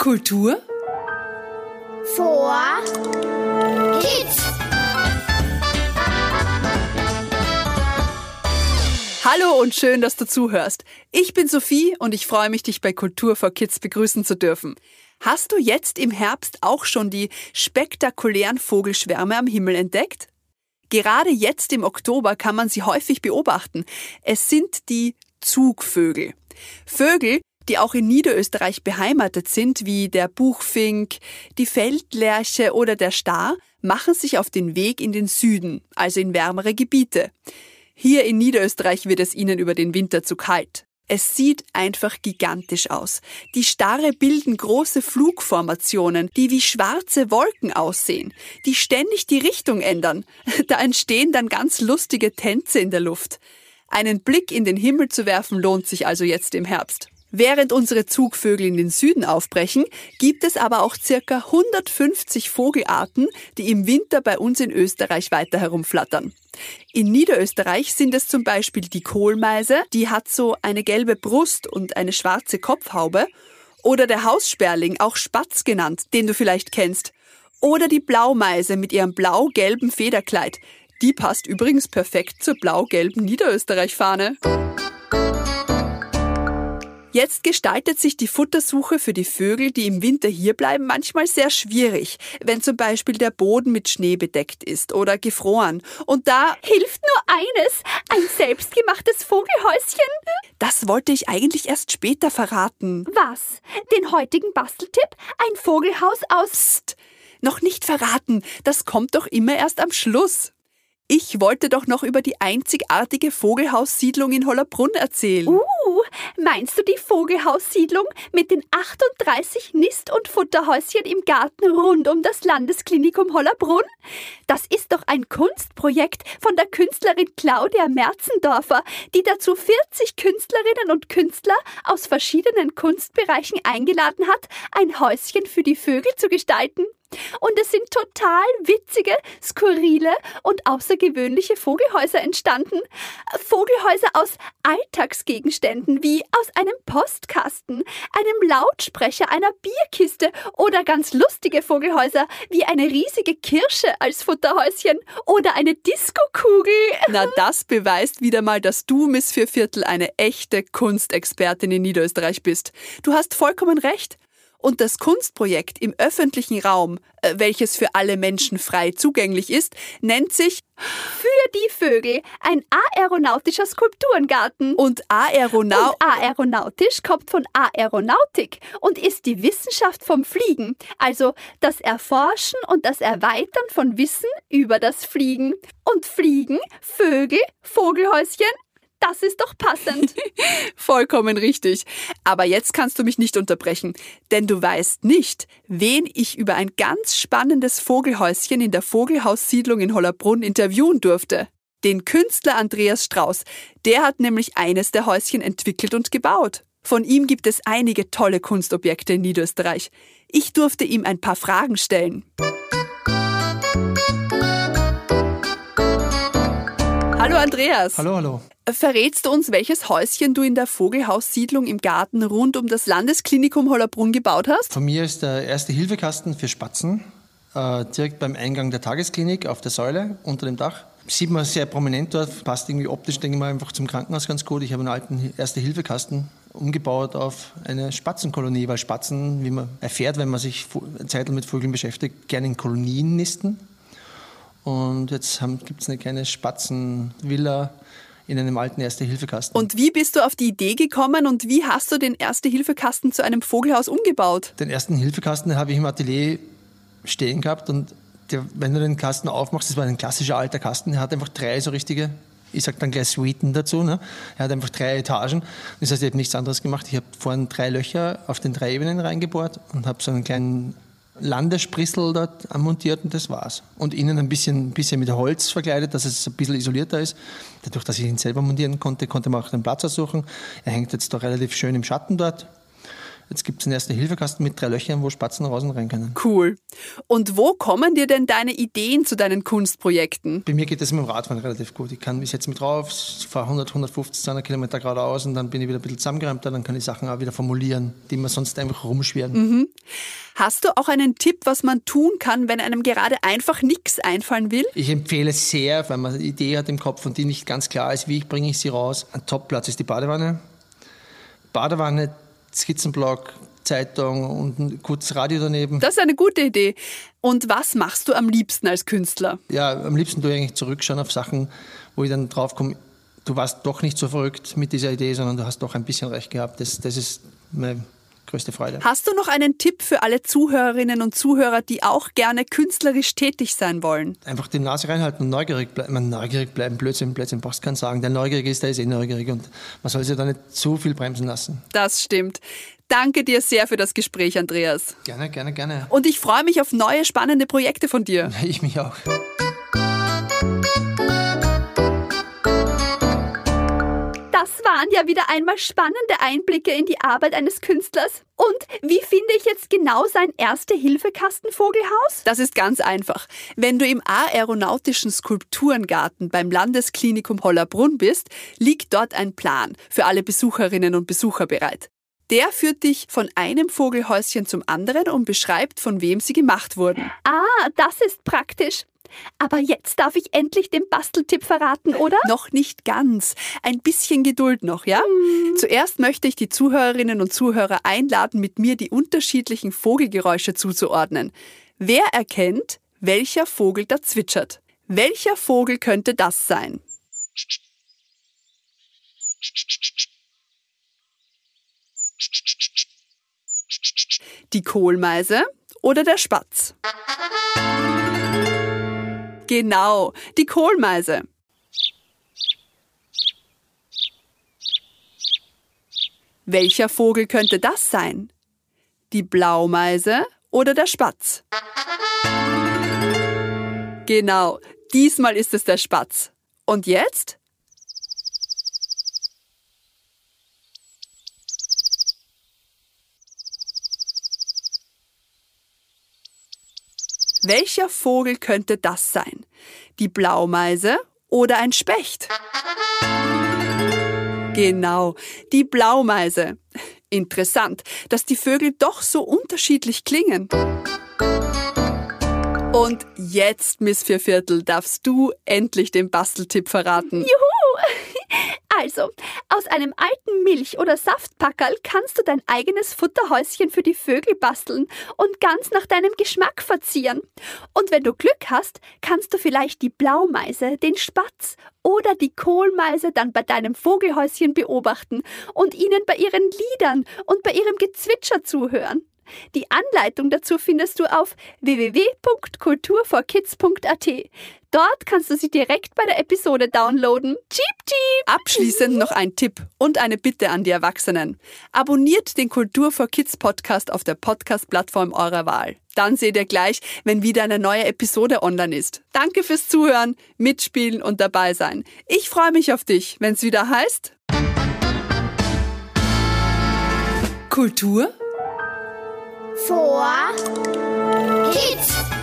Kultur vor Kids. Hallo und schön, dass du zuhörst. Ich bin Sophie und ich freue mich, dich bei Kultur for Kids begrüßen zu dürfen. Hast du jetzt im Herbst auch schon die spektakulären Vogelschwärme am Himmel entdeckt? Gerade jetzt im Oktober kann man sie häufig beobachten. Es sind die Zugvögel. Vögel, die auch in Niederösterreich beheimatet sind, wie der Buchfink, die Feldlerche oder der Star, machen sich auf den Weg in den Süden, also in wärmere Gebiete. Hier in Niederösterreich wird es ihnen über den Winter zu kalt. Es sieht einfach gigantisch aus. Die Starre bilden große Flugformationen, die wie schwarze Wolken aussehen, die ständig die Richtung ändern. Da entstehen dann ganz lustige Tänze in der Luft. Einen Blick in den Himmel zu werfen lohnt sich also jetzt im Herbst. Während unsere Zugvögel in den Süden aufbrechen, gibt es aber auch circa 150 Vogelarten, die im Winter bei uns in Österreich weiter herumflattern. In Niederösterreich sind es zum Beispiel die Kohlmeise, die hat so eine gelbe Brust und eine schwarze Kopfhaube, oder der Haussperling, auch Spatz genannt, den du vielleicht kennst, oder die Blaumeise mit ihrem blau-gelben Federkleid. Die passt übrigens perfekt zur blau-gelben Niederösterreich-Fahne. Jetzt gestaltet sich die Futtersuche für die Vögel, die im Winter hierbleiben, manchmal sehr schwierig, wenn zum Beispiel der Boden mit Schnee bedeckt ist oder gefroren. Und da hilft nur eines, ein selbstgemachtes Vogelhäuschen. Das wollte ich eigentlich erst später verraten. Was? Den heutigen Basteltipp? Ein Vogelhaus aus... Psst, noch nicht verraten, das kommt doch immer erst am Schluss. Ich wollte doch noch über die einzigartige Vogelhaussiedlung in Hollerbrunn erzählen. Uh, meinst du die Vogelhaussiedlung mit den 38 Nist- und Futterhäuschen im Garten rund um das Landesklinikum Hollerbrunn? Das ist doch ein Kunstprojekt von der Künstlerin Claudia Merzendorfer, die dazu 40 Künstlerinnen und Künstler aus verschiedenen Kunstbereichen eingeladen hat, ein Häuschen für die Vögel zu gestalten. Und es sind total witzige, skurrile und außergewöhnliche Vogelhäuser entstanden. Vogelhäuser aus Alltagsgegenständen wie aus einem Postkasten, einem Lautsprecher, einer Bierkiste oder ganz lustige Vogelhäuser wie eine riesige Kirsche als Futterhäuschen oder eine Diskokugel. Na, das beweist wieder mal, dass du, Miss Vierviertel, eine echte Kunstexpertin in Niederösterreich bist. Du hast vollkommen recht. Und das Kunstprojekt im öffentlichen Raum, äh, welches für alle Menschen frei zugänglich ist, nennt sich Für die Vögel, ein aeronautischer Skulpturengarten. Und Aeronau und aeronautisch kommt von Aeronautik und ist die Wissenschaft vom Fliegen, also das Erforschen und das Erweitern von Wissen über das Fliegen. Und Fliegen, Vögel, Vogelhäuschen, das ist doch passend. Vollkommen richtig. Aber jetzt kannst du mich nicht unterbrechen, denn du weißt nicht, wen ich über ein ganz spannendes Vogelhäuschen in der Vogelhaussiedlung in Hollerbrunn interviewen durfte. Den Künstler Andreas Strauß. Der hat nämlich eines der Häuschen entwickelt und gebaut. Von ihm gibt es einige tolle Kunstobjekte in Niederösterreich. Ich durfte ihm ein paar Fragen stellen. Andreas. Hallo, hallo. Verrätst du uns, welches Häuschen du in der Vogelhaussiedlung im Garten rund um das Landesklinikum Hollerbrunn gebaut hast? Von mir ist der erste Hilfekasten für Spatzen äh, direkt beim Eingang der Tagesklinik auf der Säule unter dem Dach. Sieht man sehr prominent dort, passt irgendwie optisch, denke ich mal, einfach zum Krankenhaus ganz gut. Ich habe einen alten erste Hilfekasten umgebaut auf eine Spatzenkolonie, weil Spatzen, wie man erfährt, wenn man sich Zeit mit Vögeln beschäftigt, gerne in Kolonien nisten. Und jetzt gibt es eine kleine Spatzenvilla in einem alten Erste-Hilfe-Kasten. Und wie bist du auf die Idee gekommen und wie hast du den Erste-Hilfe-Kasten zu einem Vogelhaus umgebaut? Den ersten Hilfekasten habe ich im Atelier stehen gehabt und der, wenn du den Kasten aufmachst, das war ein klassischer alter Kasten, der hat einfach drei so richtige, ich sage dann gleich Suiten dazu, ne? er hat einfach drei Etagen. Das heißt, ich habe nichts anderes gemacht. Ich habe vorhin drei Löcher auf den drei Ebenen reingebohrt und habe so einen kleinen Landesprissel dort montiert und das war's. Und innen ein bisschen, bisschen mit Holz verkleidet, dass es ein bisschen isolierter ist. Dadurch, dass ich ihn selber montieren konnte, konnte man auch den Platz aussuchen. Er hängt jetzt da relativ schön im Schatten dort. Jetzt gibt es einen ersten Hilfekasten mit drei Löchern, wo Spatzen raus und rein können. Cool. Und wo kommen dir denn deine Ideen zu deinen Kunstprojekten? Bei mir geht das mit dem Radfahren relativ gut. Ich kann mich jetzt mit drauf, fahre 100, 150, 200 Kilometer geradeaus und dann bin ich wieder ein bisschen zusammengeräumter, dann kann ich Sachen auch wieder formulieren, die mir sonst einfach rumschweren. Mhm. Hast du auch einen Tipp, was man tun kann, wenn einem gerade einfach nichts einfallen will? Ich empfehle sehr, wenn man eine Idee hat im Kopf und die nicht ganz klar ist, wie bringe ich sie raus. Ein Topplatz ist die Badewanne. Badewanne, Skizzenblock, Zeitung und ein kurzes Radio daneben. Das ist eine gute Idee. Und was machst du am liebsten als Künstler? Ja, am liebsten tue ich eigentlich zurückschauen auf Sachen, wo ich dann draufkomme, du warst doch nicht so verrückt mit dieser Idee, sondern du hast doch ein bisschen recht gehabt. Das, das ist meine größte Freude. Hast du noch einen Tipp für alle Zuhörerinnen und Zuhörer, die auch gerne künstlerisch tätig sein wollen? Einfach die Nase reinhalten und neugierig bleiben. Man neugierig bleiben, Blödsinn, Blödsinn, brauchst keinen sagen. Der neugierig ist, der ist eh neugierig und man soll sich da nicht zu viel bremsen lassen. Das stimmt. Danke dir sehr für das Gespräch, Andreas. Gerne, gerne, gerne. Und ich freue mich auf neue spannende Projekte von dir. Ich mich auch. Das waren ja wieder einmal spannende Einblicke in die Arbeit eines Künstlers. Und wie finde ich jetzt genau sein Erste-Hilfe-Kastenvogelhaus? Das ist ganz einfach. Wenn du im Aeronautischen Skulpturengarten beim Landesklinikum Hollerbrunn bist, liegt dort ein Plan für alle Besucherinnen und Besucher bereit. Der führt dich von einem Vogelhäuschen zum anderen und beschreibt, von wem sie gemacht wurden. Ah, das ist praktisch. Aber jetzt darf ich endlich den Basteltipp verraten, oder? Noch nicht ganz. Ein bisschen Geduld noch, ja? Hm. Zuerst möchte ich die Zuhörerinnen und Zuhörer einladen, mit mir die unterschiedlichen Vogelgeräusche zuzuordnen. Wer erkennt, welcher Vogel da zwitschert? Welcher Vogel könnte das sein? Die Kohlmeise oder der Spatz? Genau, die Kohlmeise. Welcher Vogel könnte das sein? Die Blaumeise oder der Spatz? Genau, diesmal ist es der Spatz. Und jetzt? Welcher Vogel könnte das sein? Die Blaumeise oder ein Specht? Genau, die Blaumeise. Interessant, dass die Vögel doch so unterschiedlich klingen. Und jetzt, Miss Vierviertel, darfst du endlich den Basteltipp verraten. Juhu! Also, aus einem alten Milch- oder Saftpackerl kannst du dein eigenes Futterhäuschen für die Vögel basteln und ganz nach deinem Geschmack verzieren. Und wenn du Glück hast, kannst du vielleicht die Blaumeise, den Spatz oder die Kohlmeise dann bei deinem Vogelhäuschen beobachten und ihnen bei ihren Liedern und bei ihrem Gezwitscher zuhören. Die Anleitung dazu findest du auf www.kulturforkids.at. Dort kannst du sie direkt bei der Episode downloaden. Cheep, cheep! Abschließend noch ein Tipp und eine Bitte an die Erwachsenen. Abonniert den Kultur for Kids Podcast auf der Podcast-Plattform eurer Wahl. Dann seht ihr gleich, wenn wieder eine neue Episode online ist. Danke fürs Zuhören, Mitspielen und dabei sein. Ich freue mich auf dich, wenn es wieder heißt. Kultur vor Kids.